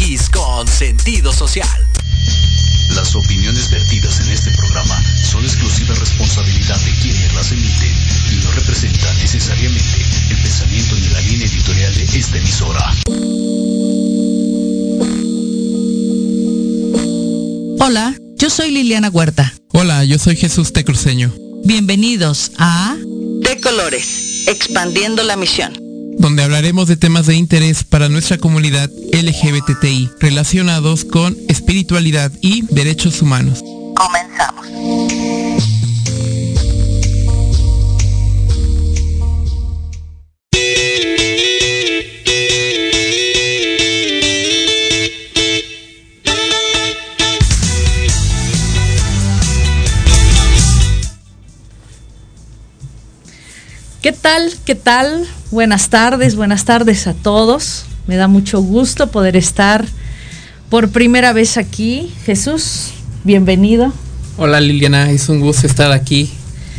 MX con sentido social. Las opiniones vertidas en este programa son exclusiva responsabilidad de quienes las emiten y no representan necesariamente el pensamiento ni la línea editorial de esta emisora. Hola, yo soy Liliana Huerta. Hola, yo soy Jesús Tecruceño. Bienvenidos a De Colores, expandiendo la misión. Donde hablaremos de temas de interés para nuestra comunidad LGBTI relacionados con espiritualidad y derechos humanos. Comenzamos. Tal? ¿Qué tal? Buenas tardes, buenas tardes a todos. Me da mucho gusto poder estar por primera vez aquí. Jesús, bienvenido. Hola Liliana, es un gusto estar aquí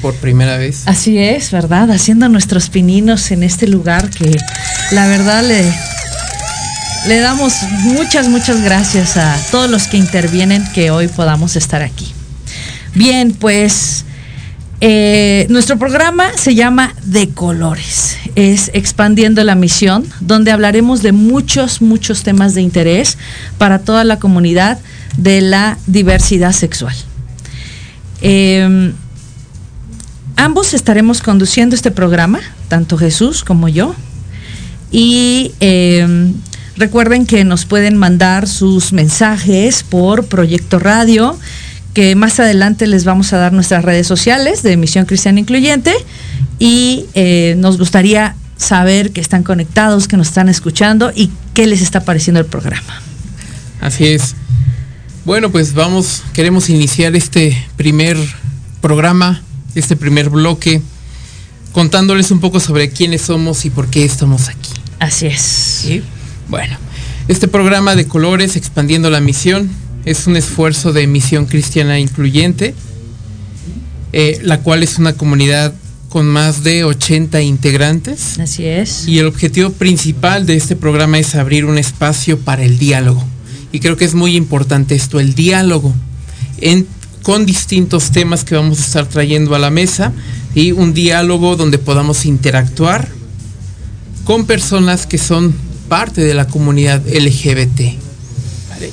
por primera vez. Así es, ¿verdad? Haciendo nuestros pininos en este lugar que la verdad le, le damos muchas, muchas gracias a todos los que intervienen que hoy podamos estar aquí. Bien, pues eh, nuestro programa se llama De Colores, es Expandiendo la Misión, donde hablaremos de muchos, muchos temas de interés para toda la comunidad de la diversidad sexual. Eh, ambos estaremos conduciendo este programa, tanto Jesús como yo, y eh, recuerden que nos pueden mandar sus mensajes por Proyecto Radio que más adelante les vamos a dar nuestras redes sociales de Misión Cristiana Incluyente y eh, nos gustaría saber que están conectados, que nos están escuchando y qué les está pareciendo el programa. Así es. Bueno, pues vamos, queremos iniciar este primer programa, este primer bloque, contándoles un poco sobre quiénes somos y por qué estamos aquí. Así es. ¿Sí? Bueno, este programa de colores, expandiendo la misión, es un esfuerzo de misión cristiana incluyente, eh, la cual es una comunidad con más de 80 integrantes. Así es. Y el objetivo principal de este programa es abrir un espacio para el diálogo. Y creo que es muy importante esto, el diálogo, en, con distintos temas que vamos a estar trayendo a la mesa y un diálogo donde podamos interactuar con personas que son parte de la comunidad LGBT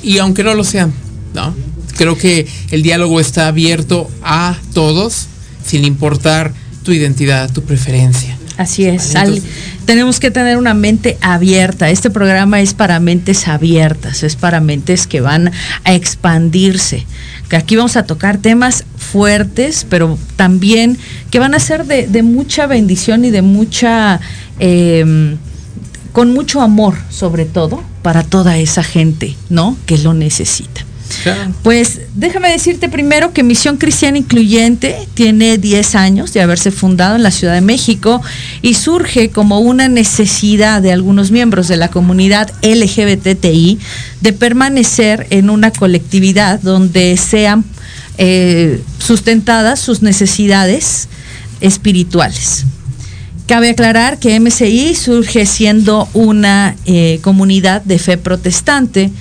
y aunque no lo sean, ¿no? Creo que el diálogo está abierto a todos, sin importar tu identidad, tu preferencia. Así es. Al, tenemos que tener una mente abierta. Este programa es para mentes abiertas, es para mentes que van a expandirse. Que aquí vamos a tocar temas fuertes, pero también que van a ser de, de mucha bendición y de mucha, eh, con mucho amor, sobre todo, para toda esa gente, ¿no? Que lo necesita. Pues déjame decirte primero que Misión Cristiana Incluyente tiene 10 años de haberse fundado en la Ciudad de México y surge como una necesidad de algunos miembros de la comunidad LGBTI de permanecer en una colectividad donde sean eh, sustentadas sus necesidades espirituales. Cabe aclarar que MCI surge siendo una eh, comunidad de fe protestante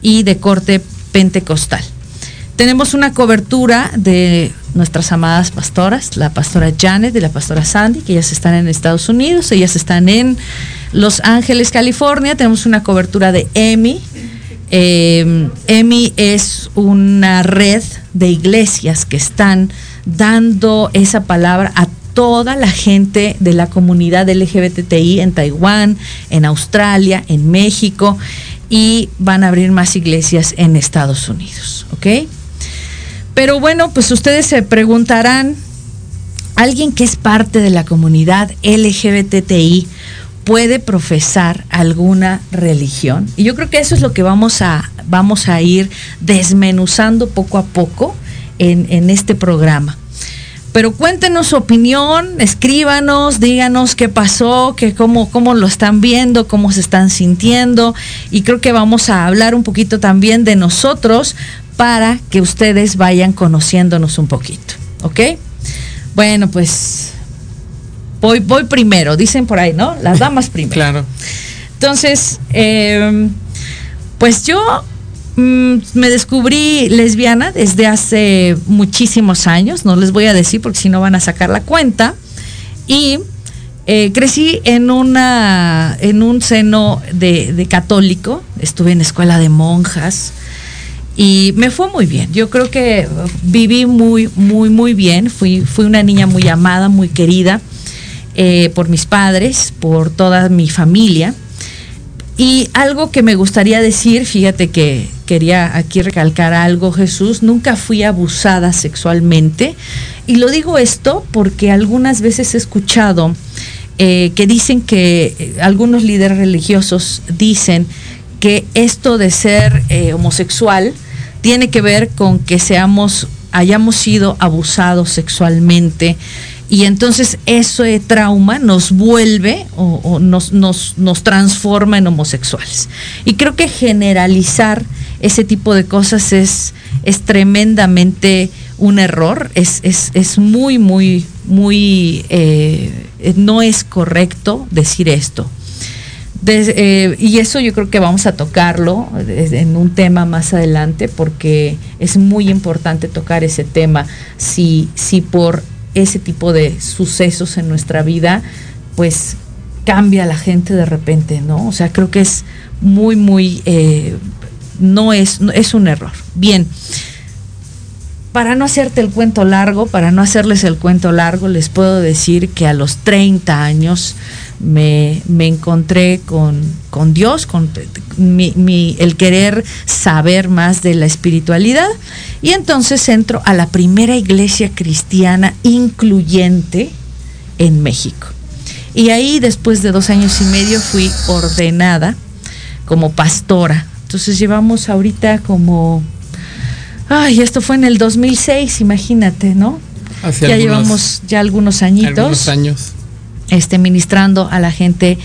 y de corte pentecostal. Tenemos una cobertura de nuestras amadas pastoras, la pastora Janet y la pastora Sandy, que ellas están en Estados Unidos, ellas están en Los Ángeles, California. Tenemos una cobertura de EMI. Eh, EMI es una red de iglesias que están dando esa palabra a toda la gente de la comunidad LGBTI en Taiwán, en Australia, en México y van a abrir más iglesias en Estados Unidos, ¿ok? Pero bueno, pues ustedes se preguntarán, ¿alguien que es parte de la comunidad LGBTI puede profesar alguna religión? Y yo creo que eso es lo que vamos a, vamos a ir desmenuzando poco a poco en, en este programa pero cuéntenos su opinión, escríbanos, díganos qué pasó, que cómo, cómo lo están viendo, cómo se están sintiendo. Y creo que vamos a hablar un poquito también de nosotros para que ustedes vayan conociéndonos un poquito. ¿Ok? Bueno, pues voy, voy primero, dicen por ahí, ¿no? Las damas primero. Claro. Entonces, eh, Pues yo mm, me descubrí lesbiana desde hace muchísimos años, no les voy a decir porque si no van a sacar la cuenta. Y eh, crecí en una en un seno de, católico, estuve en escuela de monjas y me fue muy bien. Yo creo que viví muy, muy, muy bien. Fui, fui una niña muy amada, muy querida eh, por mis padres, por toda mi familia. Y algo que me gustaría decir, fíjate que quería aquí recalcar algo, Jesús, nunca fui abusada sexualmente. Y lo digo esto porque algunas veces he escuchado eh, que dicen que eh, algunos líderes religiosos dicen que esto de ser eh, homosexual tiene que ver con que seamos, hayamos sido abusados sexualmente y entonces ese trauma nos vuelve o, nos, nos, nos, transforma en homosexuales. Y creo que generalizar ese tipo de cosas es, es tremendamente un error, es, es, es muy, muy, muy, eh, no es correcto decir esto. Eh, y eso yo creo que vamos a tocarlo en un tema más adelante porque es muy importante tocar ese tema. Si, si por ese tipo de sucesos en nuestra vida, pues cambia la gente de repente, ¿no? O sea, creo que es muy, muy, eh, no es, es un error. Bien, para no hacerte el cuento largo, para no hacerles el cuento largo, les puedo decir que a los 30 años me, me encontré con, con, Dios, con mi, mi, el querer saber más de la espiritualidad. Y entonces entro a la primera iglesia cristiana incluyente en México. Y ahí, después de dos años y medio, fui ordenada como pastora. Entonces llevamos ahorita como Ay, esto fue en el 2006, imagínate, ¿no? Hace ya algunos, llevamos ya algunos añitos. Algunos años. Este, ministrando a la gente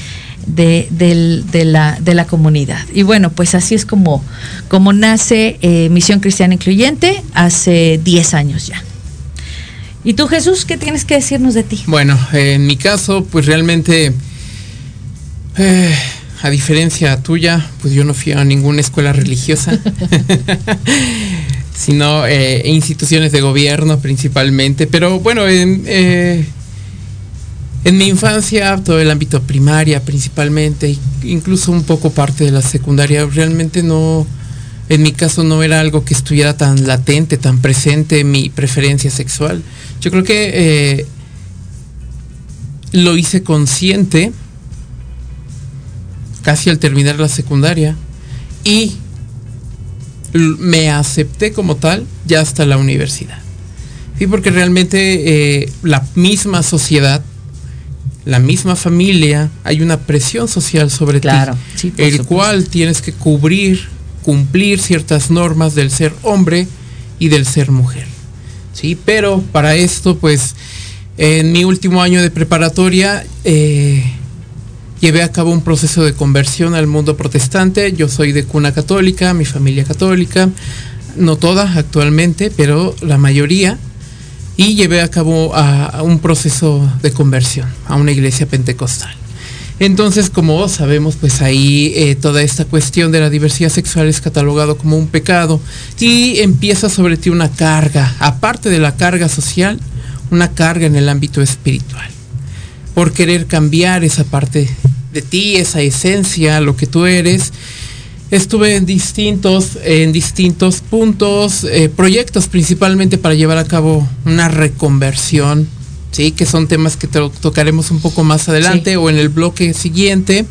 de, de, de, la, de la comunidad. Y bueno, pues así es como, como nace eh, Misión Cristiana Incluyente hace 10 años ya. ¿Y tú, Jesús, qué tienes que decirnos de ti? Bueno, eh, en mi caso, pues realmente, eh, a diferencia tuya, pues yo no fui a ninguna escuela religiosa. sino eh, instituciones de gobierno principalmente. Pero bueno, en, eh, en, mi infancia, todo el ámbito primaria principalmente, incluso un poco parte de la secundaria, realmente no, en mi caso no era algo que estuviera tan latente, tan presente mi preferencia sexual. Yo creo que eh, lo hice consciente casi al terminar la secundaria y me acepté como tal ya hasta la universidad. Sí, porque realmente eh, la misma sociedad, la misma familia, hay una presión social sobre claro, ti, sí, el supuesto. cual tienes que cubrir, cumplir ciertas normas del ser hombre y del ser mujer. Sí, pero para esto, pues, en mi último año de preparatoria, eh, llevé a cabo un proceso de conversión al mundo protestante. Yo soy de cuna católica, mi familia católica, no toda actualmente, pero la mayoría. Y llevé a cabo a, un proceso de conversión a una iglesia pentecostal. Entonces, como sabemos, pues ahí eh, toda esta cuestión de la diversidad sexual es catalogado como un pecado y empieza sobre ti una carga, aparte de la carga social, una carga en el ámbito espiritual por querer cambiar esa parte de ti, esa esencia, lo que tú eres. Estuve en distintos, en distintos puntos, eh, proyectos principalmente para llevar a cabo una reconversión, sí, que son temas que tocaremos un poco más adelante sí. o en el bloque siguiente.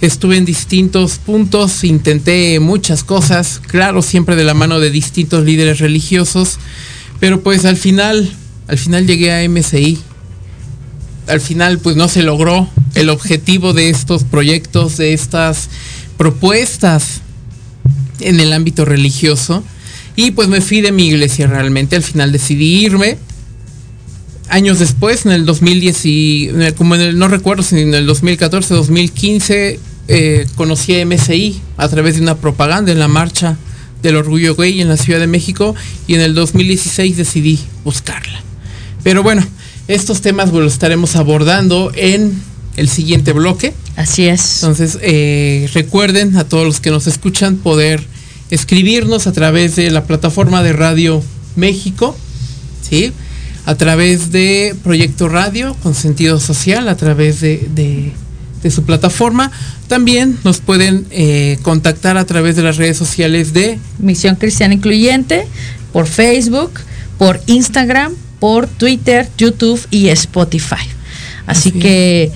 Estuve en distintos puntos, intenté muchas cosas, claro, siempre de la mano de distintos líderes religiosos, pero pues al final, al final llegué a MCI, al final pues no se logró el objetivo de estos proyectos, de estas propuestas en el ámbito religioso. Y pues me fui de mi iglesia realmente, al final decidí irme. Años después, en el 2010, y, como en el, no recuerdo si en el 2014, 2015, eh, conocí a MSI a través de una propaganda en la marcha del orgullo gay en la Ciudad de México y en el 2016 decidí buscarla. Pero bueno, estos temas los estaremos abordando en el siguiente bloque. Así es. Entonces, eh, recuerden a todos los que nos escuchan poder escribirnos a través de la plataforma de Radio México, ¿sí? A través de Proyecto Radio con sentido social, a través de, de- de su plataforma. También nos pueden eh, contactar a través de las redes sociales de Misión Cristiana Incluyente por Facebook, por Instagram, por Twitter, YouTube y Spotify. Así Así que,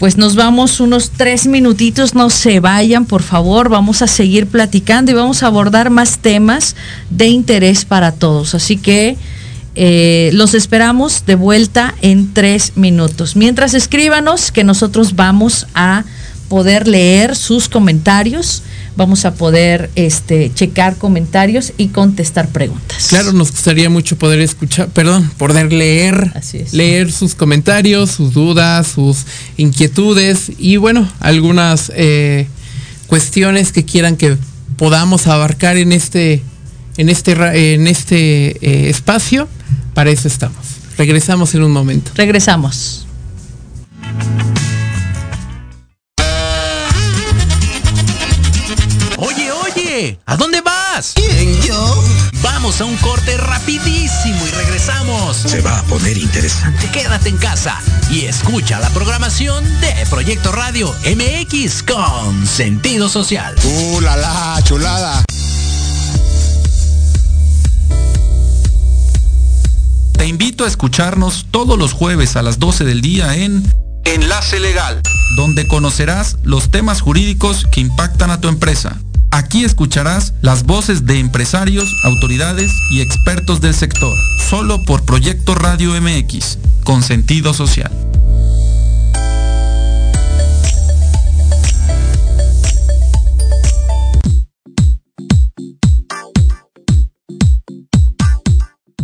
pues nos vamos unos tres minutitos, no se vayan, por favor, vamos a seguir platicando y vamos a abordar más temas de interés para todos. Así que eh, los esperamos de vuelta en tres minutos. Mientras escríbanos, que nosotros vamos a poder leer sus comentarios, vamos a poder este, checar comentarios y contestar preguntas. Claro, nos gustaría mucho poder escuchar, perdón, poder leer, Así es. leer sus comentarios, sus dudas, sus inquietudes y bueno, algunas eh, cuestiones que quieran que podamos abarcar en este, en este, en este eh, espacio. Para eso estamos. Regresamos en un momento. Regresamos. Vamos a un corte rapidísimo y regresamos. Se va a poner interesante. Quédate en casa y escucha la programación de Proyecto Radio MX con sentido social. ¡Uh, la, la, chulada! Te invito a escucharnos todos los jueves a las 12 del día en Enlace Legal, donde conocerás los temas jurídicos que impactan a tu empresa. Aquí escucharás las voces de empresarios, autoridades y expertos del sector, solo por Proyecto Radio MX, con sentido social.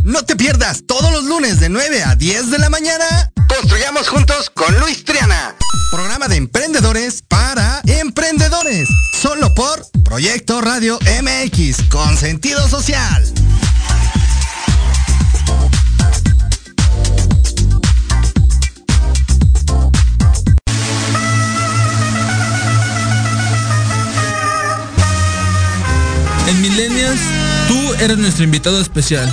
No te pierdas todos los lunes de 9 a 10 de la mañana. Construyamos juntos con Luis Triana. Programa de emprendedores para Solo por Proyecto Radio MX con sentido social. En Millennials, tú eres nuestro invitado especial.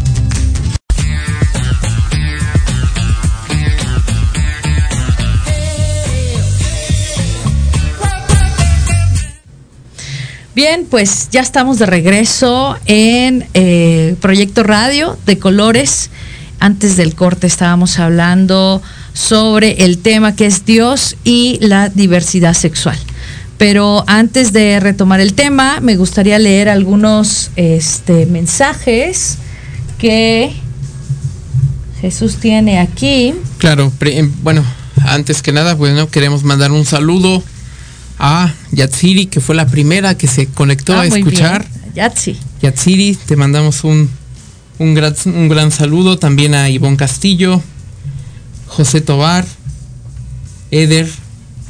Bien, pues ya estamos de regreso en eh, Proyecto Radio de Colores. Antes del corte estábamos hablando sobre el tema que es Dios y la diversidad sexual. Pero antes de retomar el tema, me gustaría leer algunos este, mensajes que Jesús tiene aquí. Claro, em, bueno, antes que nada, bueno, queremos mandar un saludo a Yatsiri, que fue la primera que se conectó Ah, a escuchar. Yatsi. Yatsiri, te mandamos un, un, gran, un gran saludo. También a Ivonne Castillo, José Tobar, Eder,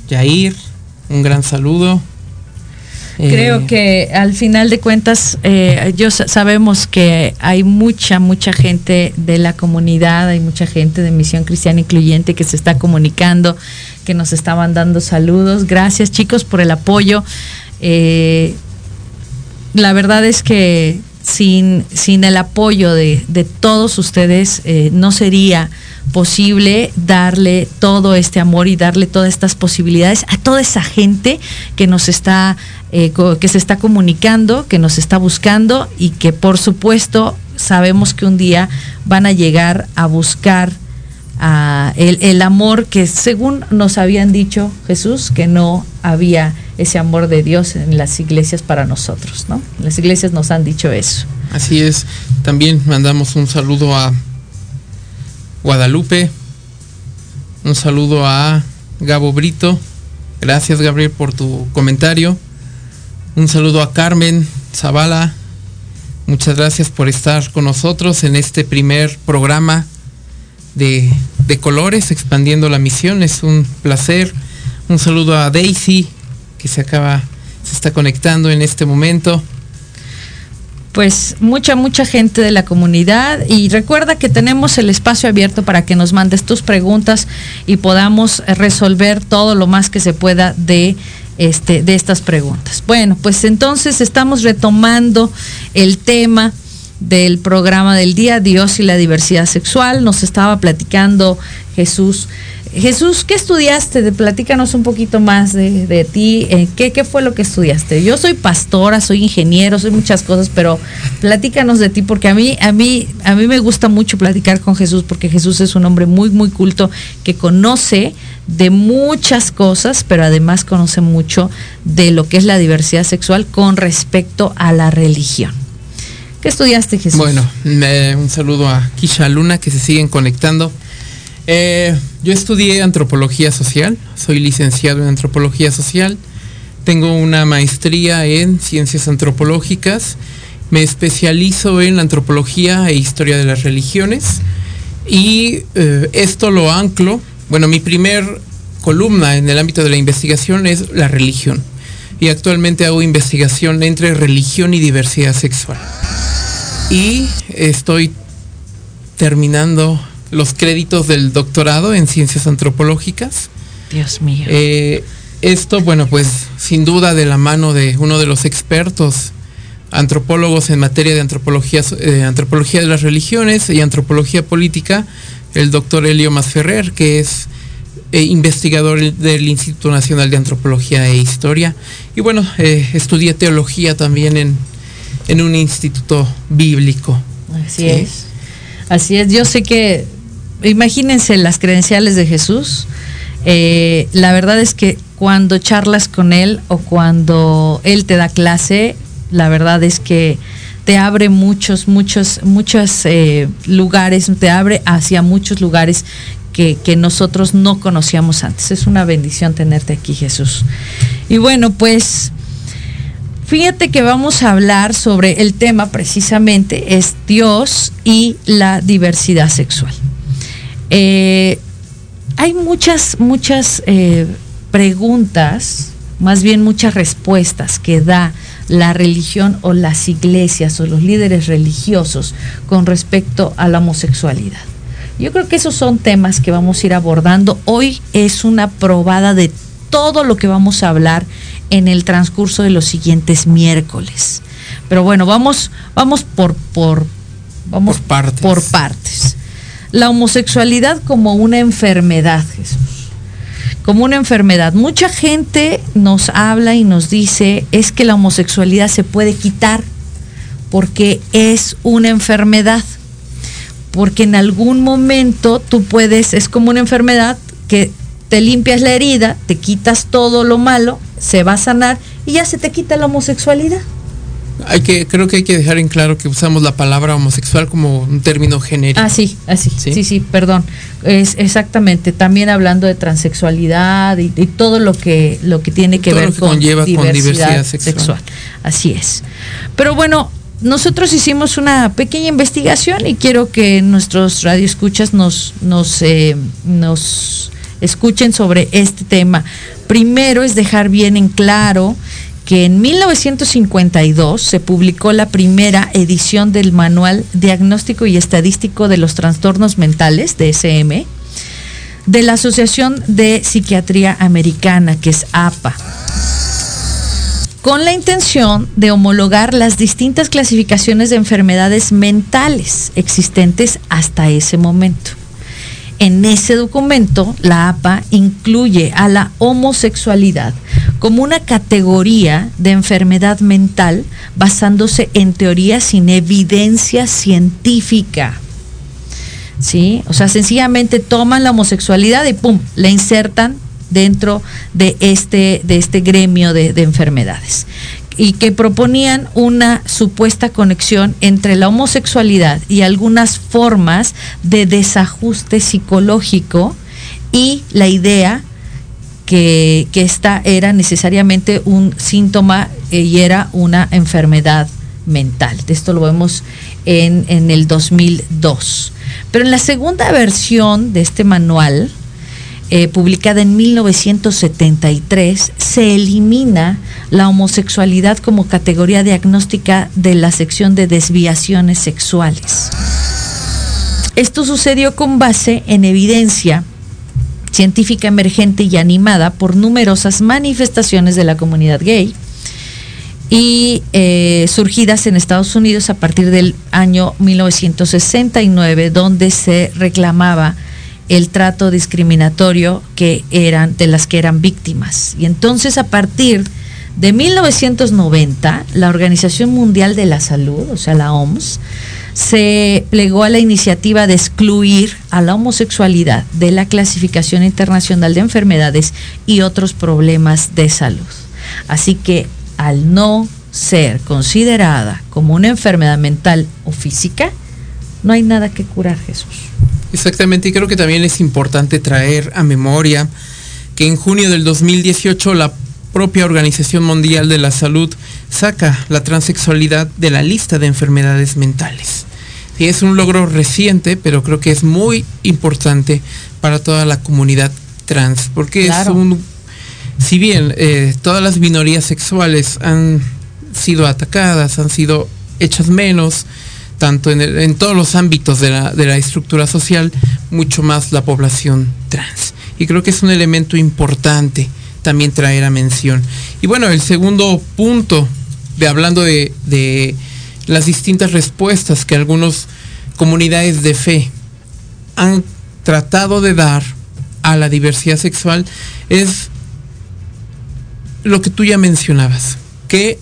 Yair, un gran saludo. Creo Eh, que al final de cuentas, eh, yo sa- sabemos que hay mucha, mucha gente de la comunidad, hay mucha gente de Misión Cristiana Incluyente que se está comunicando, que nos está mandando saludos. Gracias chicos por el apoyo. Eh, la verdad es que sin, sin el apoyo de, de todos ustedes eh, no sería posible darle todo este amor y darle todas estas posibilidades a toda esa gente que nos está eh, que se está comunicando, que nos está buscando y que por supuesto sabemos que un día van a llegar a buscar ah, el, el amor que según nos habían dicho Jesús que no había ese amor de Dios en las iglesias para nosotros, ¿no? Las iglesias nos han dicho eso. Así es. También mandamos un saludo a Guadalupe, un saludo a Gabo Brito. Gracias Gabriel por tu comentario. Un saludo a Carmen Zavala. Muchas gracias por estar con nosotros en este primer programa de, de colores, expandiendo la misión. Es un placer. Un saludo a Daisy, que se acaba, se está conectando en este momento pues mucha, mucha gente de la comunidad y recuerda que tenemos el espacio abierto para que nos mandes tus preguntas y podamos resolver todo lo más que se pueda de este, de estas preguntas. Bueno, pues entonces estamos retomando el tema del programa del día, Dios y la diversidad sexual. Nos estaba platicando Jesús Jesús, ¿qué estudiaste? De, platícanos un poquito más de, ti. Eh, ¿qué, ¿qué, fue lo que estudiaste? Yo soy pastora, soy ingeniero, soy muchas cosas, pero platícanos de ti, porque a mí, a mí, a mí me gusta mucho platicar con Jesús, porque Jesús es un hombre muy, muy culto que conoce de muchas cosas, pero además conoce mucho de lo que es la diversidad sexual con respecto a la religión. ¿Qué estudiaste, Jesús? Bueno, un saludo a Kisha Luna que se siguen conectando. Eh, yo estudié antropología social, soy licenciado en antropología social, tengo una maestría en ciencias antropológicas, me especializo en antropología e historia de las religiones y eh, esto lo anclo, bueno, mi primer columna en el ámbito de la investigación es la religión y actualmente hago investigación entre religión y diversidad sexual. Y estoy terminando los créditos del doctorado en ciencias antropológicas. Dios mío. Eh, esto, bueno, pues sin duda de la mano de uno de los expertos antropólogos en materia de antropología, eh, antropología de las religiones y antropología política, el doctor Elio Masferrer, que es eh, investigador del Instituto Nacional de Antropología e Historia. Y bueno, estudié teología también en, en, un instituto bíblico. Así es. Así es. Yo sé que imagínense las credenciales de Jesús. Eh, la verdad es que cuando charlas con él o cuando él te da clase, la verdad es que te abre muchos, muchos, muchos eh, lugares, te abre hacia muchos lugares que, nosotros no conocíamos antes. Es una bendición tenerte aquí, Jesús. Y bueno, pues fíjate que vamos a hablar sobre el tema precisamente, es Dios y la diversidad sexual. Eh, hay muchas, muchas eh, preguntas, más bien muchas respuestas que da la religión o las iglesias o los líderes religiosos con respecto a la homosexualidad. Yo creo que esos son temas que vamos a ir abordando. Hoy es una probada de todo lo que vamos a hablar en el transcurso de los siguientes miércoles. Pero bueno, vamos, vamos por, por, vamos partes. Por partes la homosexualidad como una enfermedad, Jesús. Como una enfermedad. Mucha gente nos habla y nos dice, es que la homosexualidad se puede quitar porque es una enfermedad. Porque en algún momento tú puedes, es como una enfermedad que te limpias la herida, te quitas todo lo malo, se va a sanar y ya se te quita la homosexualidad hay que creo que hay que dejar en claro que usamos la palabra homosexual como un término genérico. Ah, sí, así. Sí, sí, perdón. Es exactamente, también hablando de transexualidad y, todo lo que lo que tiene que ver con, diversidad sexual. Así es. Pero bueno, nosotros hicimos una pequeña investigación y quiero que nuestros radioescuchas nos nos eh, nos escuchen sobre este tema. Primero es dejar bien en claro que en 1952 se publicó la primera edición del Manual Diagnóstico y Estadístico de los Trastornos Mentales, DSM, de la Asociación de Psiquiatría Americana, que es APA, con la intención de homologar las distintas clasificaciones de enfermedades mentales existentes hasta ese momento. En ese documento, la APA incluye a la homosexualidad como una categoría de enfermedad mental basándose en teorías sin evidencia científica. ¿Sí? O sea, sencillamente toman la homosexualidad y ¡pum! la insertan dentro de este, de este gremio de, de enfermedades y que proponían una supuesta conexión entre la homosexualidad y algunas formas de desajuste psicológico y la idea que, que esta era necesariamente un síntoma eh, y era una enfermedad mental. Esto lo vemos en, en el 2002. Pero en la segunda versión de este manual, eh, publicada en 1973, se elimina la homosexualidad como categoría diagnóstica de la sección de desviaciones sexuales. Esto sucedió con base en evidencia científica emergente y animada por numerosas manifestaciones de la comunidad gay y eh, surgidas en Estados Unidos a partir del año 1969, donde se reclamaba el trato discriminatorio que eran de las que eran víctimas. Y entonces a partir de 1990, la Organización Mundial de la Salud, o sea, la OMS, se plegó a la iniciativa de excluir a la homosexualidad de la clasificación internacional de enfermedades y otros problemas de salud. Así que al no ser considerada como una enfermedad mental o física, no hay nada que curar, Jesús. Exactamente, y creo que también es importante traer a memoria que en junio del 2018 la propia Organización Mundial de la Salud saca la transexualidad de la lista de enfermedades mentales. Es un logro reciente, pero creo que es muy importante para toda la comunidad trans, porque Claro. es un, si bien eh, todas las minorías sexuales han sido atacadas, han sido hechas menos, tanto en, todos los ámbitos de la, de la estructura social, mucho más la población trans. Y creo que es un elemento importante también traer a mención. Y bueno, el segundo punto de hablando de, de las distintas respuestas que algunas comunidades de fe han tratado de dar a la diversidad sexual es lo que tú ya mencionabas, que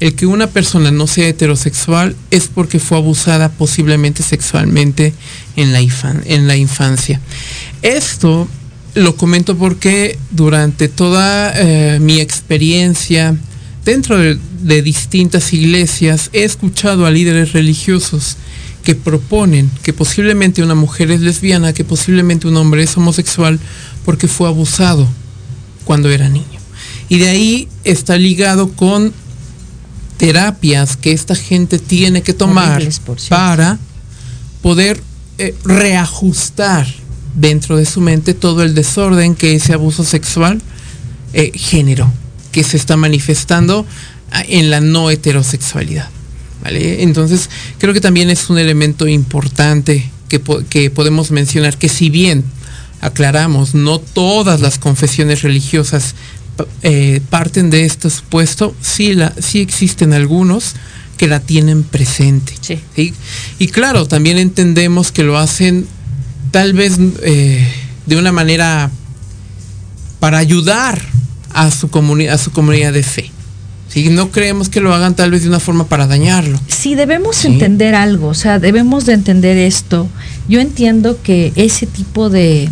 el que una persona no sea heterosexual es porque fue abusada posiblemente sexualmente en la, infancia. Esto lo comento porque durante toda eh, mi experiencia dentro de, de distintas iglesias he escuchado a líderes religiosos que proponen que posiblemente una mujer es lesbiana, que posiblemente un hombre es homosexual porque fue abusado cuando era niño. Y de ahí está ligado con terapias que esta gente tiene que tomar para poder eh, reajustar dentro de su mente todo el desorden que ese abuso sexual eh, generó, que se está manifestando ah, en la no heterosexualidad. ¿vale? Entonces, creo que también es un elemento importante que, que podemos mencionar, que si bien aclaramos, no todas las confesiones religiosas eh, parten de este supuesto, sí, la, sí existen algunos que la tienen presente. Sí. ¿sí? Y claro, también entendemos que lo hacen tal vez eh, de una manera para ayudar a su, comuni- a su comunidad de fe. ¿sí? No creemos que lo hagan tal vez de una forma para dañarlo. Sí, debemos Sí. entender algo, o sea, debemos de entender esto. Yo entiendo que ese tipo de,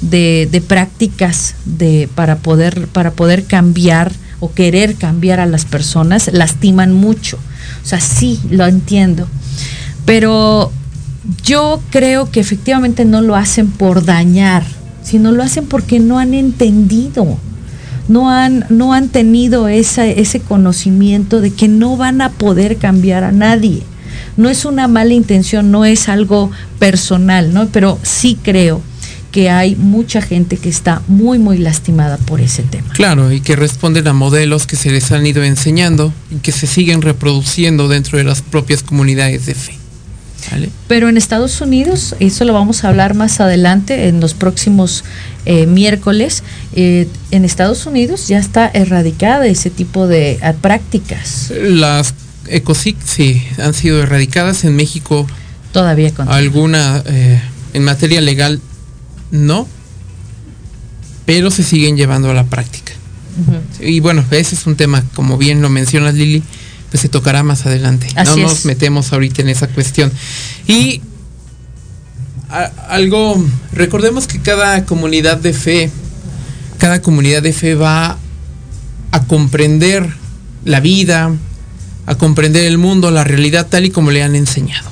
de, prácticas de, para, poder, para poder cambiar o querer cambiar a las personas lastiman mucho. O sea, sí, lo entiendo. Pero yo creo que efectivamente no lo hacen por dañar, sino lo hacen porque no han entendido no han, no han tenido ese conocimiento de que no van a poder cambiar a nadie. No es una mala intención, no es algo personal, ¿no? Pero sí creo que hay mucha gente que está muy, muy lastimada por ese tema. Claro, y que responden a modelos que se les han ido enseñando y que se siguen reproduciendo dentro de las propias comunidades de fe. ¿Vale? Pero en Estados Unidos, eso lo vamos a hablar más adelante, en los próximos eh, miércoles, eh, en Estados Unidos ya está erradicada ese tipo de ah, prácticas. Las ECOSIC sí han sido erradicadas en México. Todavía con Alguna eh, en materia legal no, pero se siguen llevando a la práctica. Y bueno, ese es un tema, como bien lo mencionas Lili, pues se tocará más adelante. Así no es. nos metemos ahorita en esa cuestión. Y a- algo, recordemos que cada comunidad de fe, cada comunidad de fe va a comprender la vida, a comprender el mundo, la realidad tal y como le han enseñado.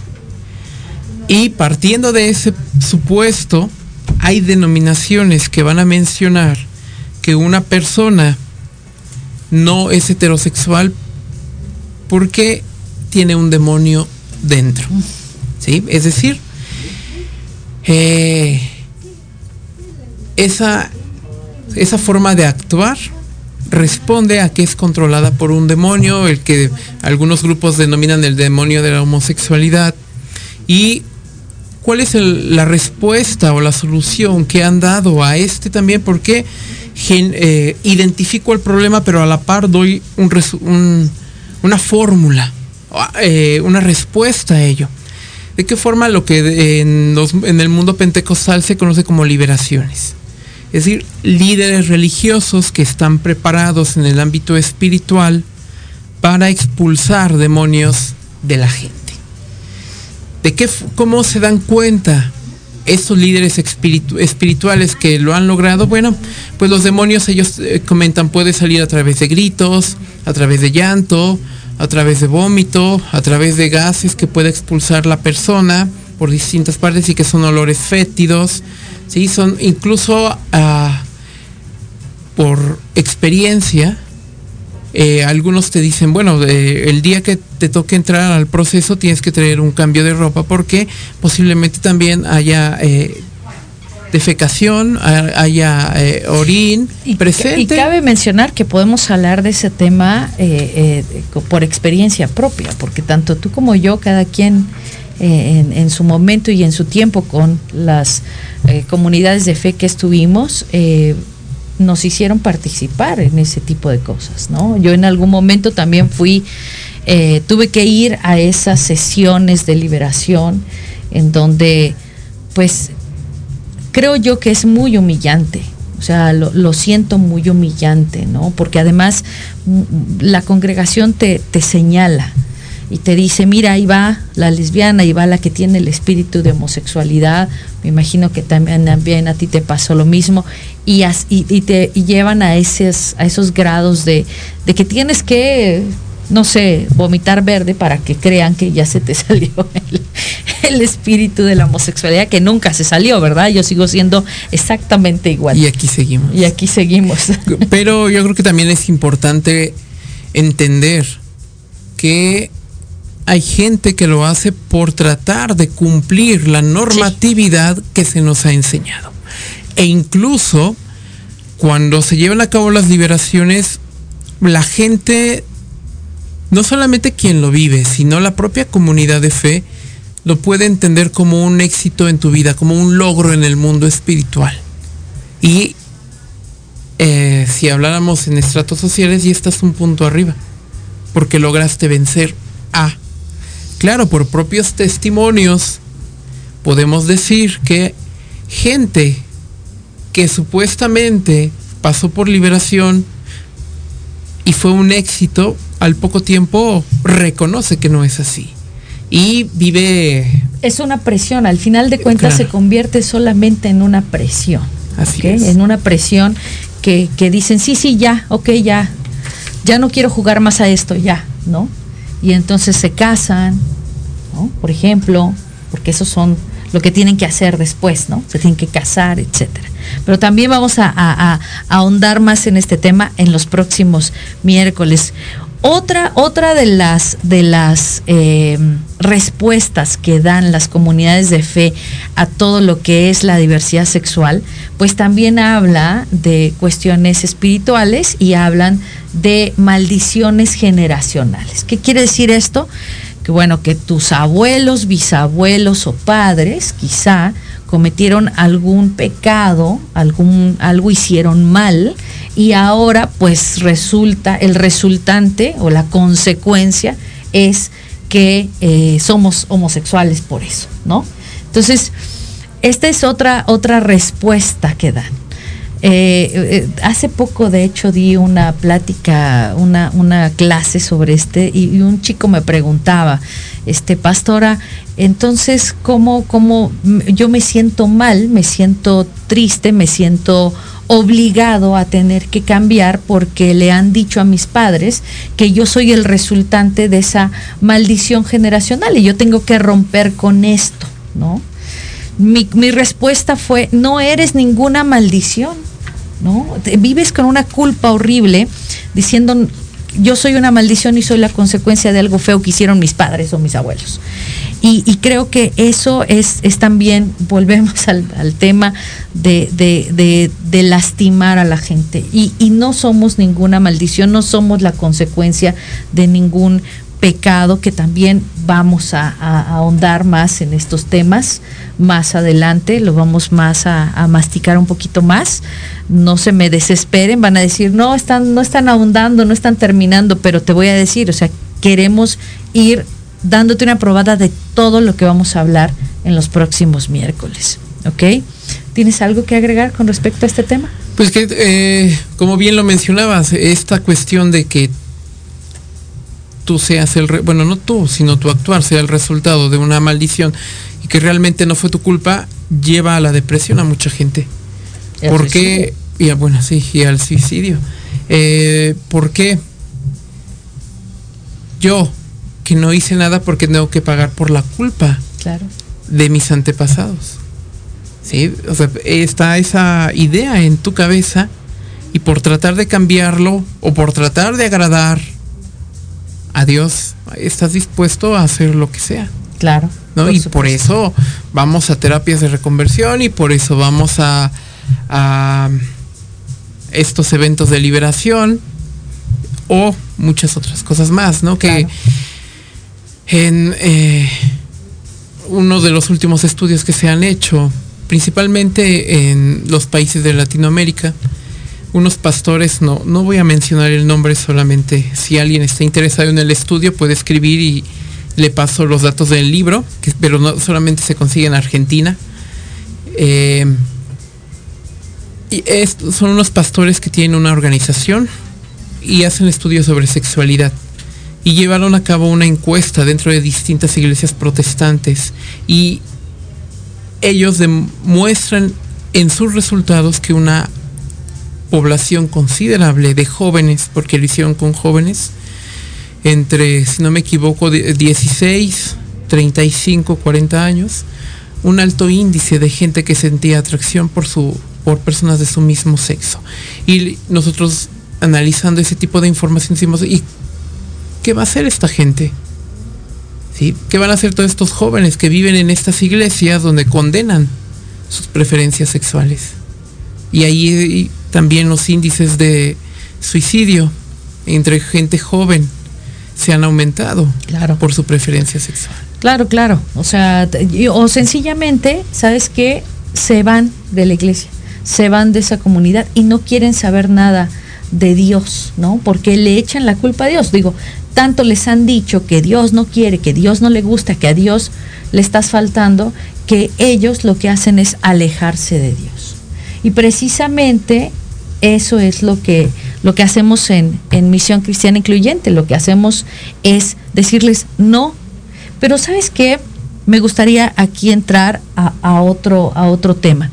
Y partiendo de ese supuesto, hay denominaciones que van a mencionar que una persona no es heterosexual porque tiene un demonio dentro. ¿Sí? Es decir, eh, esa, esa forma de actuar responde a que es controlada por un demonio, el que algunos grupos denominan el demonio de la homosexualidad. ¿Y cuál es la respuesta o la solución que han dado a este también? Porque eh, identifico el problema, pero a la par doy una fórmula, eh, una respuesta a ello. ¿De qué forma lo que en, en el mundo pentecostal se conoce como liberaciones? Es decir, líderes religiosos que están preparados en el ámbito espiritual para expulsar demonios de la gente. ¿De qué, cómo se dan cuenta estos líderes espiritu- espirituales que lo han logrado? Bueno, pues los demonios ellos eh, comentan puede salir a través de gritos, a través de llanto, a través de vómito, a través de gases que puede expulsar la persona por distintas partes y que son olores fétidos, sí, son incluso ah, por experiencia eh, algunos te dicen, bueno, eh, el día que te toque entrar al proceso tienes que traer un cambio de ropa porque posiblemente también haya eh, defecación, ha- haya eh, orín Y, presente. y cabe mencionar que podemos hablar de ese tema por experiencia propia, porque tanto tú como yo, cada quien en, en su momento y en su tiempo con las comunidades de fe que estuvimos, nos hicieron participar en ese tipo de cosas, ¿no? Yo en algún momento también fui, eh, tuve que ir a esas sesiones de liberación en donde, pues, creo yo que es muy humillante. O sea, lo, lo siento muy humillante, ¿no? Porque además mm, la congregación te, te señala y te dice, mira, ahí va la lesbiana, ahí va la que tiene el espíritu de homosexualidad. Me imagino que también, también a ti te pasó lo mismo. Y, as- y, y te y llevan a esos, a esos grados de, de que tienes que, no sé, vomitar verde para que crean que ya se te salió el, el espíritu de la homosexualidad, que nunca se salió, ¿verdad? Yo sigo siendo exactamente igual. Y aquí seguimos. Y aquí seguimos. Pero yo creo que también es importante entender que hay gente que lo hace por tratar de cumplir la normatividad que se nos ha enseñado. E incluso cuando se llevan a cabo las liberaciones, la gente, no solamente quien lo vive, sino la propia comunidad de fe, lo puede entender como un éxito en tu vida, como un logro en el mundo espiritual. Y eh, si habláramos en estratos sociales, y estás un punto arriba, porque lograste vencer a. Claro, por propios testimonios, podemos decir que gente que supuestamente pasó por liberación y fue un éxito, al poco tiempo reconoce que no es así. Y vive Es una presión, al final de cuentas Claro. se convierte solamente en una presión. Así es. En una presión que, que dicen, sí, sí, ya, ok, ya, ya no quiero jugar más a esto, ya, ¿no? Y entonces se casan, Por ejemplo, porque esos son lo que tienen que hacer después, ¿no? Se tienen que casar, etcétera. Pero también vamos a ahondar más en este tema en los próximos miércoles. Otra, otra de las, de las eh, respuestas que dan las comunidades de fe a todo lo que es la diversidad sexual, pues también habla de cuestiones espirituales y hablan de maldiciones generacionales. ¿Qué quiere decir esto? Que bueno, que tus abuelos, bisabuelos o padres quizá cometieron algún pecado, algún, algo hicieron mal y ahora pues resulta, el resultante o la consecuencia es que eh, somos homosexuales por eso, ¿no? Entonces, esta es otra, otra respuesta que dan. Eh, eh, hace poco, de hecho, di una plática, una, una clase sobre este y, y un chico me preguntaba, este, pastora, entonces, ¿cómo, ¿cómo yo me siento mal, me siento triste, me siento obligado a tener que cambiar porque le han dicho a mis padres que yo soy el resultante de esa maldición generacional y yo tengo que romper con esto, ¿no? Mi, mi respuesta fue, no eres ninguna maldición, ¿no? Vives con una culpa horrible diciendo, yo soy una maldición y soy la consecuencia de algo feo que hicieron mis padres o mis abuelos. Y, y creo que eso es, es también, volvemos al, al tema de, de- de- de lastimar a la gente. Y, y no somos ninguna maldición, no somos la consecuencia de ningún pecado, que también vamos a, ahondar más en estos temas más adelante, lo vamos más a, a masticar un poquito más. No se me desesperen, van a decir, no están, no están ahondando, no están terminando, pero te voy a decir, o sea, queremos ir dándote una probada de todo lo que vamos a hablar en los próximos miércoles. ¿Ok? ¿Tienes algo que agregar con respecto a este tema? Pues que, eh, como bien lo mencionabas, esta cuestión de que tú seas el, re- bueno, no tú, sino tu actuar sea el resultado de una maldición y que realmente no fue tu culpa, lleva a la depresión a mucha gente. ¿Por qué? Y a, bueno, sí, y al suicidio. Eh, ¿Por qué? Yo, que no hice nada porque tengo que pagar por la culpa Claro. de mis antepasados. ¿Sí? O sea, está esa idea en tu cabeza y por tratar de cambiarlo o por tratar de agradar a Dios, estás dispuesto a hacer lo que sea. Claro. ¿no? por y por eso vamos a terapias de reconversión y por eso vamos a, a estos eventos de liberación o muchas otras cosas más, ¿no? Que Claro. en eh, uno de los últimos estudios que se han hecho, principalmente en los países de Latinoamérica, unos pastores, no, no voy a mencionar el nombre solamente, si alguien está interesado en el estudio puede escribir y le paso los datos del libro, que, pero no solamente se consigue en Argentina. Eh, y son unos pastores que tienen una organización y hacen estudios sobre sexualidad. Y llevaron a cabo una encuesta dentro de distintas iglesias protestantes y ellos demuestran en sus resultados que una población considerable de jóvenes, porque lo hicieron con jóvenes, entre, si no me equivoco, de 16, 35, 40 años, un alto índice de gente que sentía atracción por su por personas de su mismo sexo. Y nosotros analizando ese tipo de información decimos, ¿y qué va a hacer esta gente? ¿Sí? ¿Qué van a hacer todos estos jóvenes que viven en estas iglesias donde condenan sus preferencias sexuales? Y ahí también los índices de suicidio entre gente joven se han aumentado Claro. por su preferencia sexual. Claro, claro. O sea, o sencillamente, ¿sabes qué? Se van de la iglesia, se van de esa comunidad y no quieren saber nada de Dios, ¿no? Porque le echan la culpa a Dios. Digo, tanto les han dicho que Dios no quiere, que Dios no le gusta, que a Dios le estás faltando, que ellos lo que hacen es alejarse de Dios. Y precisamente eso es lo que, lo que hacemos en, en Misión Cristiana Incluyente. Lo que hacemos es decirles no. Pero ¿sabes qué? Me gustaría aquí entrar a, a otro, a otro tema.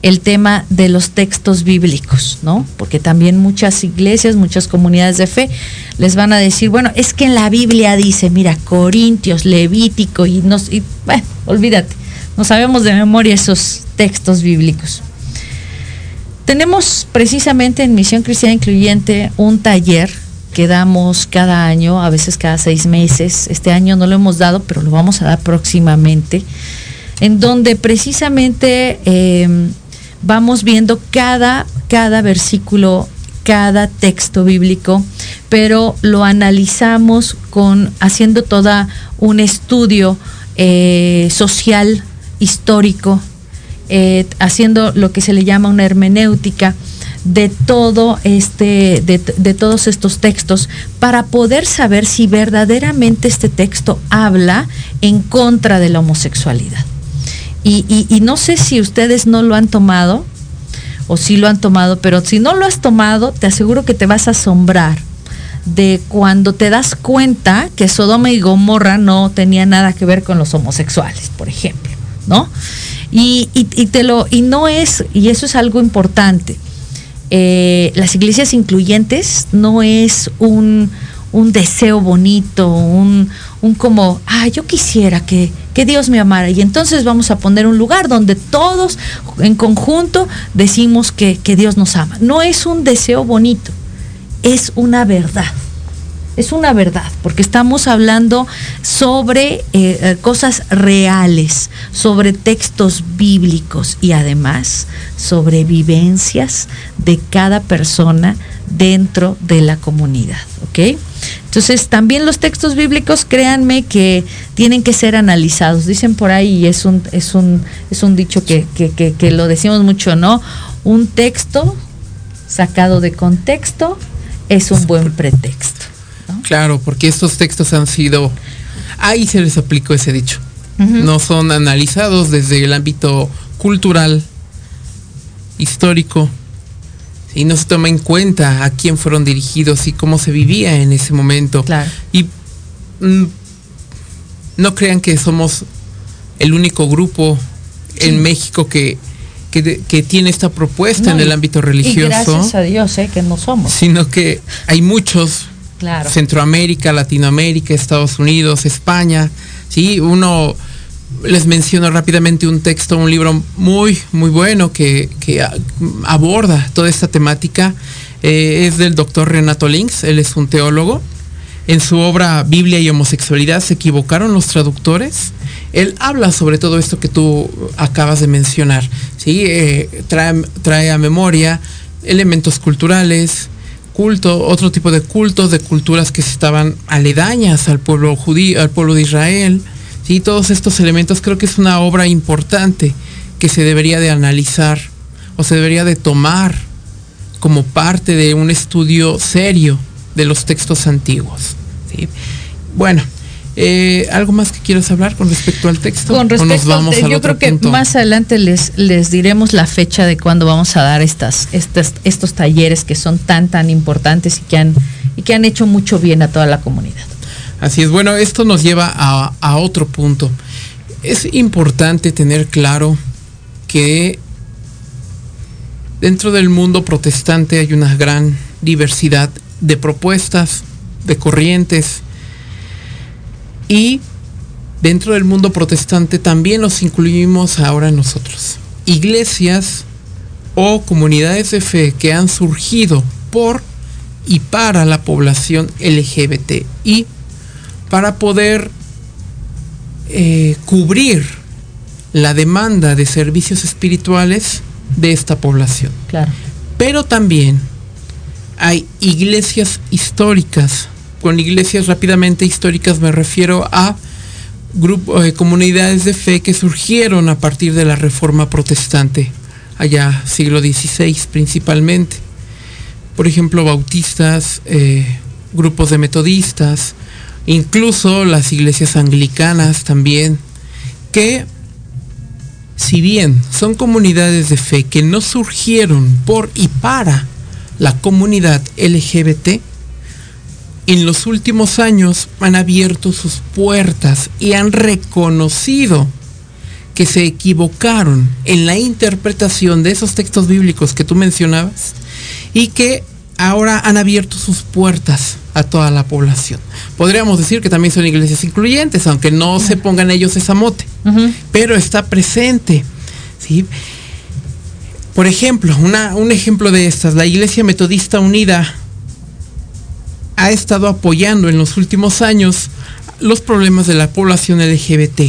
El tema de los textos bíblicos, ¿no? Porque también muchas iglesias, muchas comunidades de fe les van a decir, bueno, es que en la Biblia dice, mira, Corintios, Levítico, y nos, y, bueno, olvídate, no sabemos de memoria esos textos bíblicos. Tenemos precisamente en Misión Cristiana Incluyente un taller que damos cada año, a veces cada seis meses. Este año no lo hemos dado, pero lo vamos a dar próximamente, en donde precisamente eh, vamos viendo cada, cada versículo, cada texto bíblico, pero lo analizamos con haciendo toda un estudio eh, social, histórico, eh, haciendo lo que se le llama una hermenéutica de todo este de, todos estos textos para poder saber si verdaderamente este texto habla en contra de la homosexualidad y, no sé si ustedes no lo han tomado o sí lo han tomado, pero si no lo has tomado, te aseguro que te vas a asombrar de cuando te das cuenta que Sodoma y Gomorra no tenía nada que ver con los homosexuales, por ejemplo, ¿no? Y, y, te lo, y no es, y eso es algo importante. Eh, las iglesias incluyentes no es un, un deseo bonito, un, un como, ah, yo quisiera que, que Dios me amara. Y entonces vamos a poner un lugar donde todos en conjunto decimos que, que Dios nos ama. No es un deseo bonito, es una verdad. Es una verdad, porque estamos hablando sobre eh, eh, cosas reales, sobre textos bíblicos y además sobre vivencias de cada persona dentro de la comunidad, ¿ok? Entonces, también los textos bíblicos, créanme que tienen que ser analizados. Dicen por ahí, es un, es un, es un dicho que, que, que, que lo decimos mucho, ¿no? Un texto sacado de contexto es un buen pretexto. ¿No? Claro, porque estos textos han sido, ahí se les aplicó ese dicho. No son analizados desde el ámbito cultural, histórico, y no se toma en cuenta a quién fueron dirigidos y cómo se vivía en ese momento. Claro. Y mm, no crean que somos el único grupo en México que, que, tiene esta propuesta No, en el y- ámbito Y religioso, gracias a Dios, ¿eh? que no somos. sino que hay muchos Centroamérica, Latinoamérica, Estados Unidos, España. Sí, uno les menciono rápidamente un texto, un libro muy, muy bueno que, aborda toda esta temática. Eh, es del doctor Renato Links, él es un teólogo. En su obra Biblia y homosexualidad se equivocaron los traductores. Él habla sobre todo esto que tú acabas de mencionar. ¿sí? Eh, trae a memoria elementos culturales, culto, otro tipo de cultos, de culturas que estaban aledañas al pueblo judío, al pueblo de Israel. ¿sí? Todos estos elementos creo que es una obra importante que se debería de analizar o se debería de tomar como parte de un estudio serio de los textos antiguos. ¿sí? Bueno, eh, ¿algo más que quieras hablar con respecto al texto? Con ¿O nos respecto, vamos yo creo que punto? más adelante les, les diremos la fecha de cuándo vamos a dar estas, estas, estos talleres que son tan, tan importantes y que han, y que han hecho mucho bien a toda la comunidad. Así es, bueno, esto nos lleva a, a otro punto. Es importante tener claro que dentro del mundo protestante hay una gran diversidad de propuestas, de corrientes, y dentro del mundo protestante también los incluimos ahora nosotros. Iglesias o comunidades de fe que han surgido por y para la población LGBT y para poder eh, cubrir la demanda de servicios espirituales de esta población. Claro. Pero también hay iglesias históricas. Con iglesias rápidamente históricas me refiero a eh, comunidades de fe que surgieron a partir de la Reforma Protestante, allá siglo XVI principalmente. Por ejemplo, bautistas, eh, grupos de metodistas, incluso las iglesias anglicanas también, que si bien son comunidades de fe que no surgieron por y para la comunidad LGBT, en los últimos años han abierto sus puertas y han reconocido que se equivocaron en la interpretación de esos textos bíblicos que tú mencionabas y que ahora han abierto sus puertas a toda la población. Podríamos decir que también son iglesias incluyentes, aunque no se pongan ellos esa mote pero está presente. ¿sí? Por ejemplo, una- un ejemplo de estas, la Iglesia Metodista Unida ha estado apoyando en los últimos años los problemas de la población LGBT.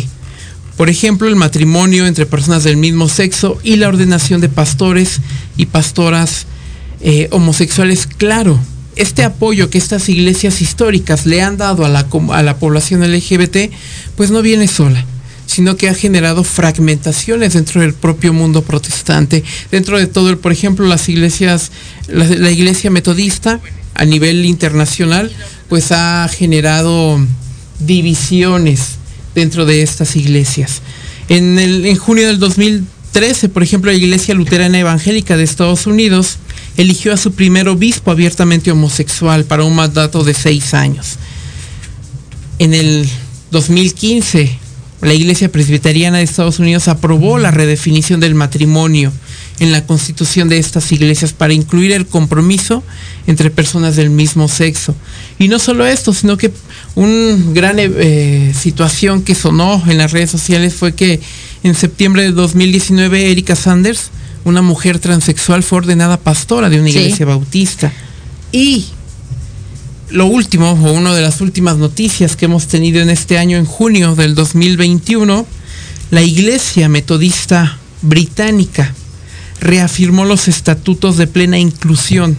Por ejemplo, el matrimonio entre personas del mismo sexo y la ordenación de pastores y pastoras eh, homosexuales. Claro, este apoyo que estas iglesias históricas le han dado a la, a la población LGBT, pues no viene sola sino que ha generado fragmentaciones dentro del propio mundo protestante, dentro de todo el, por ejemplo, las iglesias, la iglesia metodista a nivel internacional, pues ha generado divisiones dentro de estas iglesias. En, el, en junio del 2000 2013, por ejemplo, la Iglesia Luterana Evangélica de Estados Unidos eligió a su primer obispo abiertamente homosexual para un mandato de seis años. En el 2015, la Iglesia Presbiteriana de Estados Unidos aprobó la redefinición del matrimonio en la constitución de estas iglesias para incluir el compromiso entre personas del mismo sexo. Y no solo esto, sino que una gran eh, situación que sonó en las redes sociales fue que en septiembre de 2019 Erika Sanders, una mujer transexual, fue ordenada pastora de una Sí. iglesia bautista. Y lo último, o una de las últimas noticias que hemos tenido en este año, en junio del 2021, la Iglesia Metodista Británica reafirmó los estatutos de plena inclusión,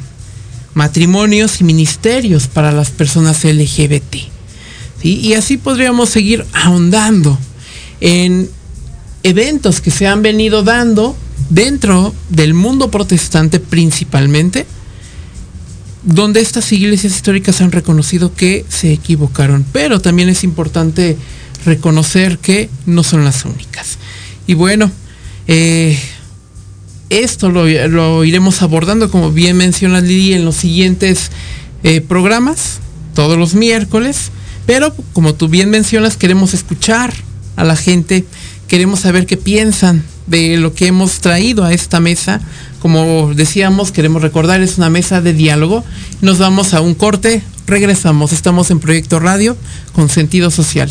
matrimonios y ministerios para las personas LGBT. Y así podríamos seguir ahondando en eventos que se han venido dando dentro del mundo protestante principalmente, donde estas iglesias históricas han reconocido que se equivocaron. Pero también es importante reconocer que no son las únicas. Y bueno, eh, esto lo, iremos abordando, como bien menciona Lili, en los siguientes eh, programas, todos los miércoles. Pero como tú bien mencionas, queremos escuchar a la gente, queremos saber qué piensan de lo que hemos traído a esta mesa. Como decíamos, queremos recordar, es una mesa de diálogo. Nos vamos a un corte, regresamos. Estamos en Proyecto Radio con sentido social.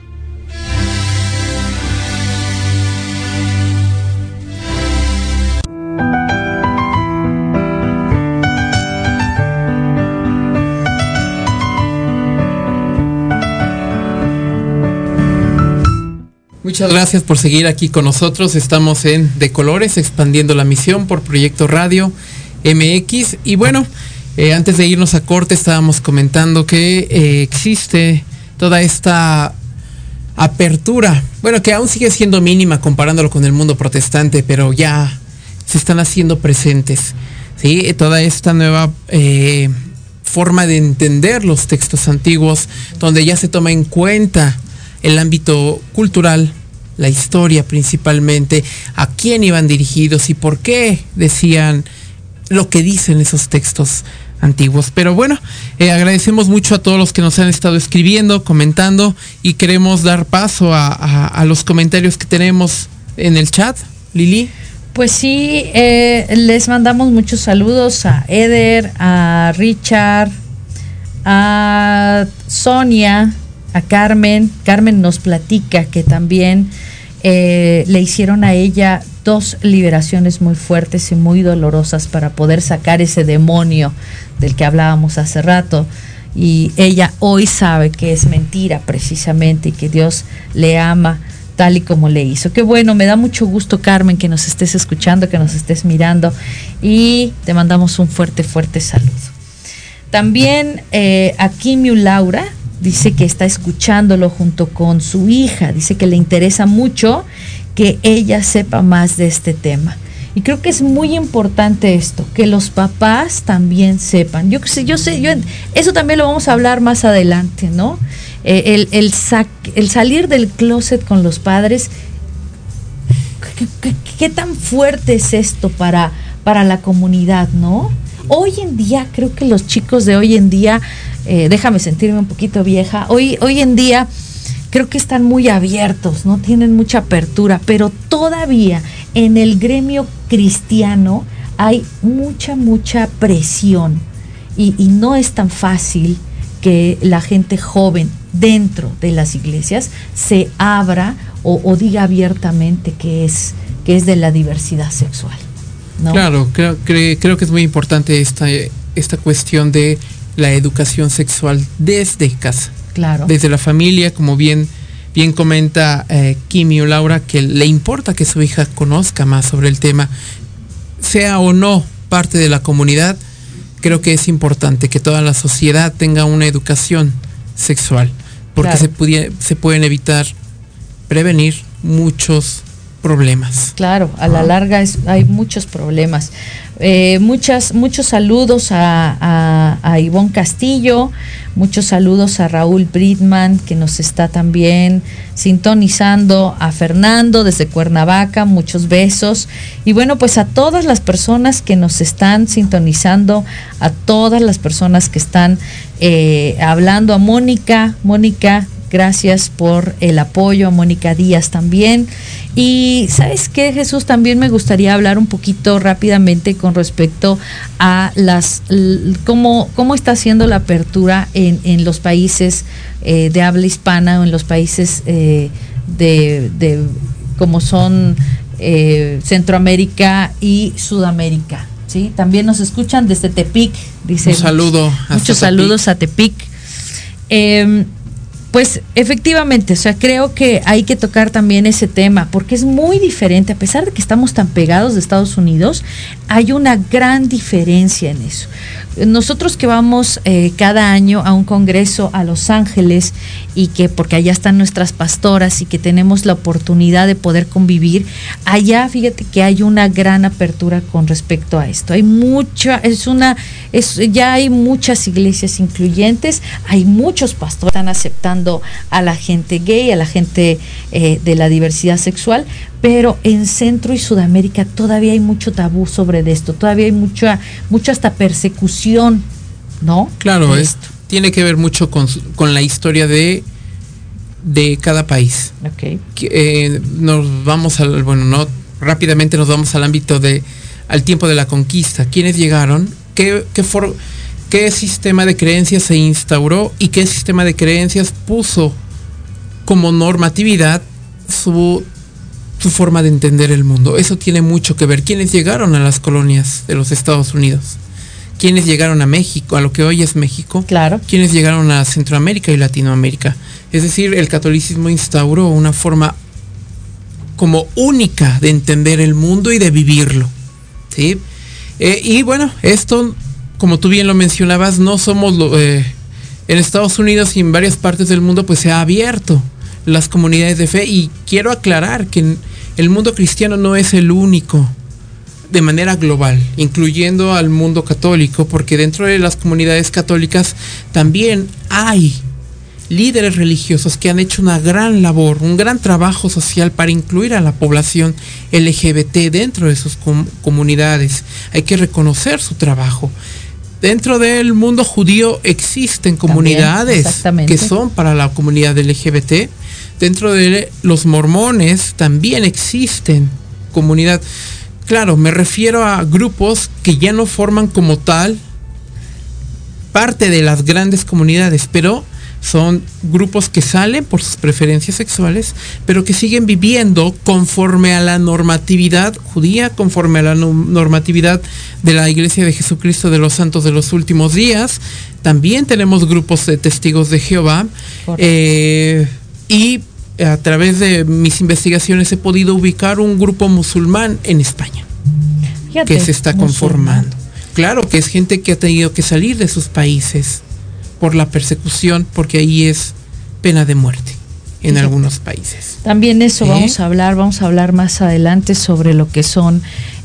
Muchas gracias por seguir aquí con nosotros. Estamos en De Colores, expandiendo la misión por Proyecto Radio MX. Y bueno, eh, antes de irnos a corte estábamos comentando que eh, existe toda esta apertura, bueno, que aún sigue siendo mínima comparándolo con el mundo protestante, pero ya se están haciendo presentes. ¿sí? Toda esta nueva eh, forma de entender los textos antiguos, donde ya se toma en cuenta el ámbito cultural, la historia principalmente, a quién iban dirigidos y por qué decían lo que dicen esos textos antiguos. Pero bueno, eh, agradecemos mucho a todos los que nos han estado escribiendo, comentando y queremos dar paso a, los comentarios que tenemos en el chat. Lili. Pues sí, eh, les mandamos muchos saludos a Eder, a Richard, a Sonia, a Carmen. Carmen nos platica que también eh, le hicieron a ella dos liberaciones muy fuertes y muy dolorosas para poder sacar ese demonio del que hablábamos hace rato. Y ella hoy sabe que es mentira precisamente y que Dios le ama tal y como le hizo. Qué bueno, me da mucho gusto Carmen que nos estés escuchando, que nos estés mirando y te mandamos un fuerte, fuerte saludo. También eh, Miu Laura dice que está escuchándolo junto con su hija, dice que le interesa mucho que ella sepa más de este tema. Y creo que es muy importante esto, que los papás también sepan. Yo sé, yo sé, yo eso también lo vamos a hablar más adelante, ¿no? Eh, el, salir del closet con los padres, ¿qué, qué- qué tan fuerte es esto para, para la comunidad, no? Hoy en día, creo que los chicos de hoy en día, eh, déjame sentirme un poquito vieja, hoy, hoy en día creo que están muy abiertos, no tienen mucha apertura, pero todavía en el gremio cristiano hay mucha, mucha presión. Y, no es tan fácil que la gente joven dentro de las iglesias se abra o, diga abiertamente que es, que es de la diversidad sexual. Claro, creo, cre- creo que es muy importante esta, esta cuestión de la educación sexual desde casa. Claro. desde la familia, como bien, bien comenta eh, Kimi o Laura, que le importa que su hija conozca más sobre el tema, sea o no parte de la comunidad, creo que es importante que toda la sociedad tenga una educación sexual, porque Claro. se, pudie- se pueden evitar, prevenir muchos problemas. Claro, a la larga es- hay muchos problemas. Eh, muchas, muchos saludos a, Ivonne Castillo, muchos saludos a Raúl Bridman, que nos está también sintonizando, a Fernando desde Cuernavaca, muchos besos. Y bueno, pues a todas las personas que nos están sintonizando, a todas las personas que están eh, hablando, a Mónica, Mónica, Gracias por el apoyo a Mónica Díaz también. Y sabes qué, Jesús, también me gustaría hablar un poquito rápidamente con respecto a las cómo, cómo está haciendo la apertura en, en los países eh, de habla hispana o en los países eh, de, de como son eh, Centroamérica y Sudamérica. ¿sí? También nos escuchan desde Tepic, dice. Un saludo Muchos Tepic. saludos a Tepic. Pues efectivamente, o sea, creo que hay que tocar también ese tema, porque es muy diferente, a pesar de que estamos tan pegados de Estados Unidos, hay una gran diferencia en eso. Nosotros que vamos eh, cada año a un congreso a Los Ángeles y que porque allá están nuestras pastoras y que tenemos la oportunidad de poder convivir, allá fíjate que hay una gran apertura con respecto a esto. Hay mucha, es una, ya hay muchas iglesias incluyentes, hay muchos pastores que están aceptando a la gente gay, a la gente eh, de la diversidad sexual, pero en Centro y Sudamérica todavía hay mucho tabú sobre esto, todavía hay mucha, mucha hasta persecución, ¿no? Claro, es, tiene que ver mucho con, con la historia de, de cada país. Ok. que, eh, nos vamos al, bueno, no, rápidamente nos vamos al ámbito de, al tiempo de la conquista. ¿Quiénes llegaron? ¿Qué, qué, for- qué sistema de creencias se instauró y qué sistema de creencias puso como normatividad su, su forma de entender el mundo? Eso tiene mucho que ver. ¿Quiénes llegaron a las colonias de los Estados Unidos? ¿Quiénes llegaron a México, a lo que hoy es México? Claro. quienes llegaron a Centroamérica y Latinoamérica. Es decir, el catolicismo instauró una forma como única de entender el mundo y de vivirlo. ¿sí? Eh, y bueno, esto, como tú bien lo mencionabas, no somos lo, eh, en Estados Unidos y en varias partes del mundo, pues se ha abierto las comunidades de fe y quiero aclarar que el mundo cristiano no es el único de manera global, incluyendo al mundo católico, porque dentro de las comunidades católicas también hay líderes religiosos que han hecho una gran labor, un gran trabajo social para incluir a la población LGBT dentro de sus com comunidades. Hay que reconocer su trabajo. Dentro del mundo judío existen comunidades También, que son para la comunidad LGBT. Dentro de los mormones también existen comunidad. Claro, me refiero a grupos que ya no forman como tal parte de las grandes comunidades, pero son grupos que salen por sus preferencias sexuales, pero que siguen viviendo conforme a la normatividad judía, conforme a la no normatividad de la Iglesia de Jesucristo de los Santos de los Últimos Días. También tenemos grupos de testigos de Jehová. Eh, y a través de mis investigaciones he podido ubicar un grupo musulmán en España Fíjate, que se está musulmán. conformando. Claro que es gente que ha tenido que salir de sus países por la persecución, porque ahí es pena de muerte en Fíjate. algunos países. También eso ¿Eh? vamos a hablar, vamos a hablar más adelante sobre lo que son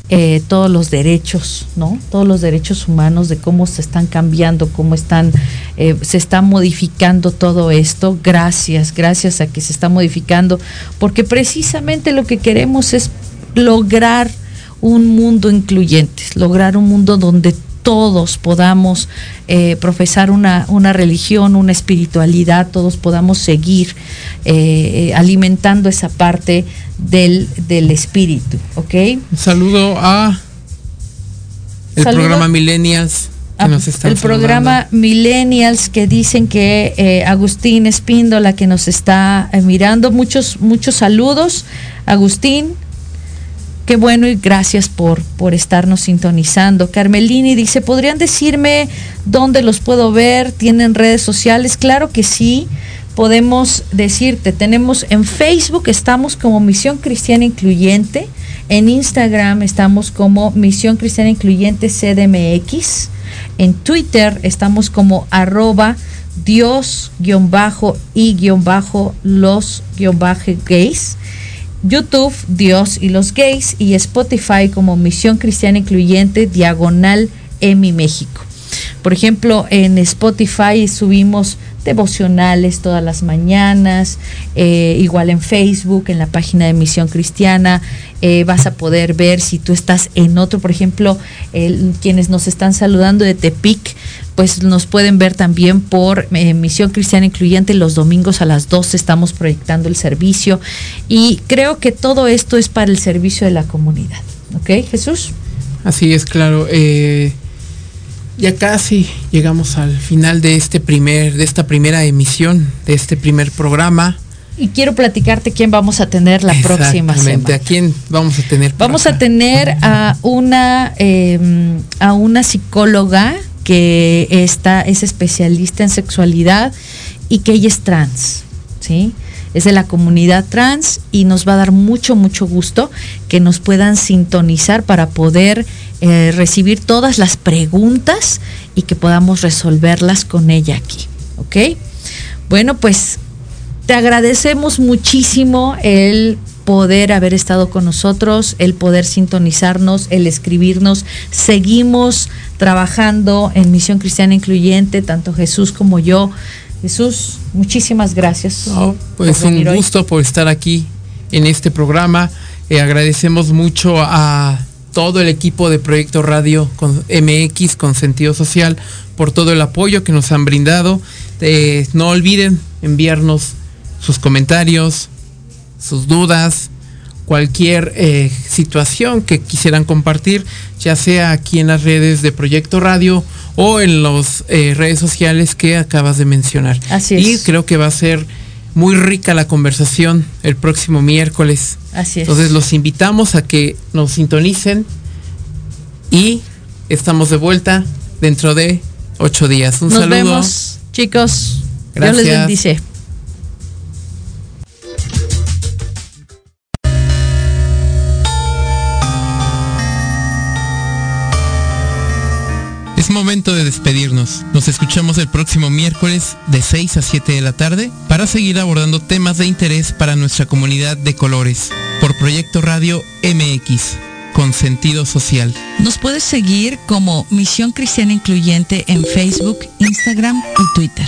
eh, todos los derechos, ¿no? Todos los derechos humanos, de cómo se están cambiando, cómo están, eh, se está modificando todo esto. Gracias, gracias a que se está modificando, porque precisamente lo que queremos es lograr un mundo incluyente, lograr un mundo donde todos podamos eh, profesar una, una religión, una espiritualidad, todos podamos seguir eh, eh, alimentando esa parte del, del espíritu, ¿ok? Un saludo a el Saludo programa Millennials que Ah, nos están el programa. Millennials que dicen que eh, Agustín Espíndola que nos está mirando. Muchos, muchos saludos, Agustín. Qué bueno y gracias por, por estarnos sintonizando. Carmelini dice, ¿podrían decirme dónde los puedo ver? ¿Tienen redes sociales? Claro que sí. Podemos decirte, tenemos en Facebook, estamos como Misión Cristiana Incluyente. En Instagram estamos como Misión Cristiana Incluyente CDMX. En Twitter estamos como arroba Dios-y-los-gays. YouTube, Dios y los gays. Y Spotify como Misión Cristiana Incluyente Diagonal EMI México. Por ejemplo, en Spotify subimos devocionales todas las mañanas, eh, igual en Facebook, en la página de Misión Cristiana, eh, vas a poder ver si tú estás en otro, por ejemplo, quienes nos están saludando de Tepic, pues nos pueden ver también por eh, Misión Cristiana Incluyente los domingos a las 12 estamos proyectando el servicio y creo que todo esto es para el servicio de la comunidad. ¿Ok, Jesús? Así es, claro. Ya casi llegamos al final de este primer, de esta primera emisión, de este primer programa. Y quiero platicarte quién vamos a tener la próxima semana. ¿A quién vamos a tener? Vamos acá? a tener a una eh, a una psicóloga que está es especialista en sexualidad y que ella es trans, ¿sí? Es de la comunidad trans y nos va a dar mucho mucho gusto que nos puedan sintonizar para poder eh, recibir todas las preguntas y que podamos resolverlas con ella aquí, ¿ok? Bueno, pues te agradecemos muchísimo el poder haber estado con nosotros, el poder sintonizarnos, el escribirnos. Seguimos trabajando en Misión Cristiana Incluyente, tanto Jesús como yo. Jesús, muchísimas gracias. No, pues por venir un hoy. gusto por estar aquí en este programa. Eh, agradecemos mucho a todo el equipo de Proyecto Radio con MX con sentido social por todo el apoyo que nos han brindado. Eh, no olviden enviarnos sus comentarios, sus dudas, cualquier eh, situación que quisieran compartir, ya sea aquí en las redes de Proyecto Radio o en las redes sociales que acabas de mencionar. Así Y es. creo que va a ser muy rica la conversación el próximo miércoles. Así es. Entonces los invitamos a que nos sintonicen y estamos de vuelta dentro de ocho días. Un Nos saludo. vemos, chicos. Dios les Gracias. bendice. Es momento de despedirnos. Nos escuchamos el próximo miércoles de 6 a 7 de la tarde para seguir abordando temas de interés para nuestra comunidad de colores por Proyecto Radio MX con sentido social. Nos puedes seguir como Misión Cristiana Incluyente en Facebook, Instagram y Twitter.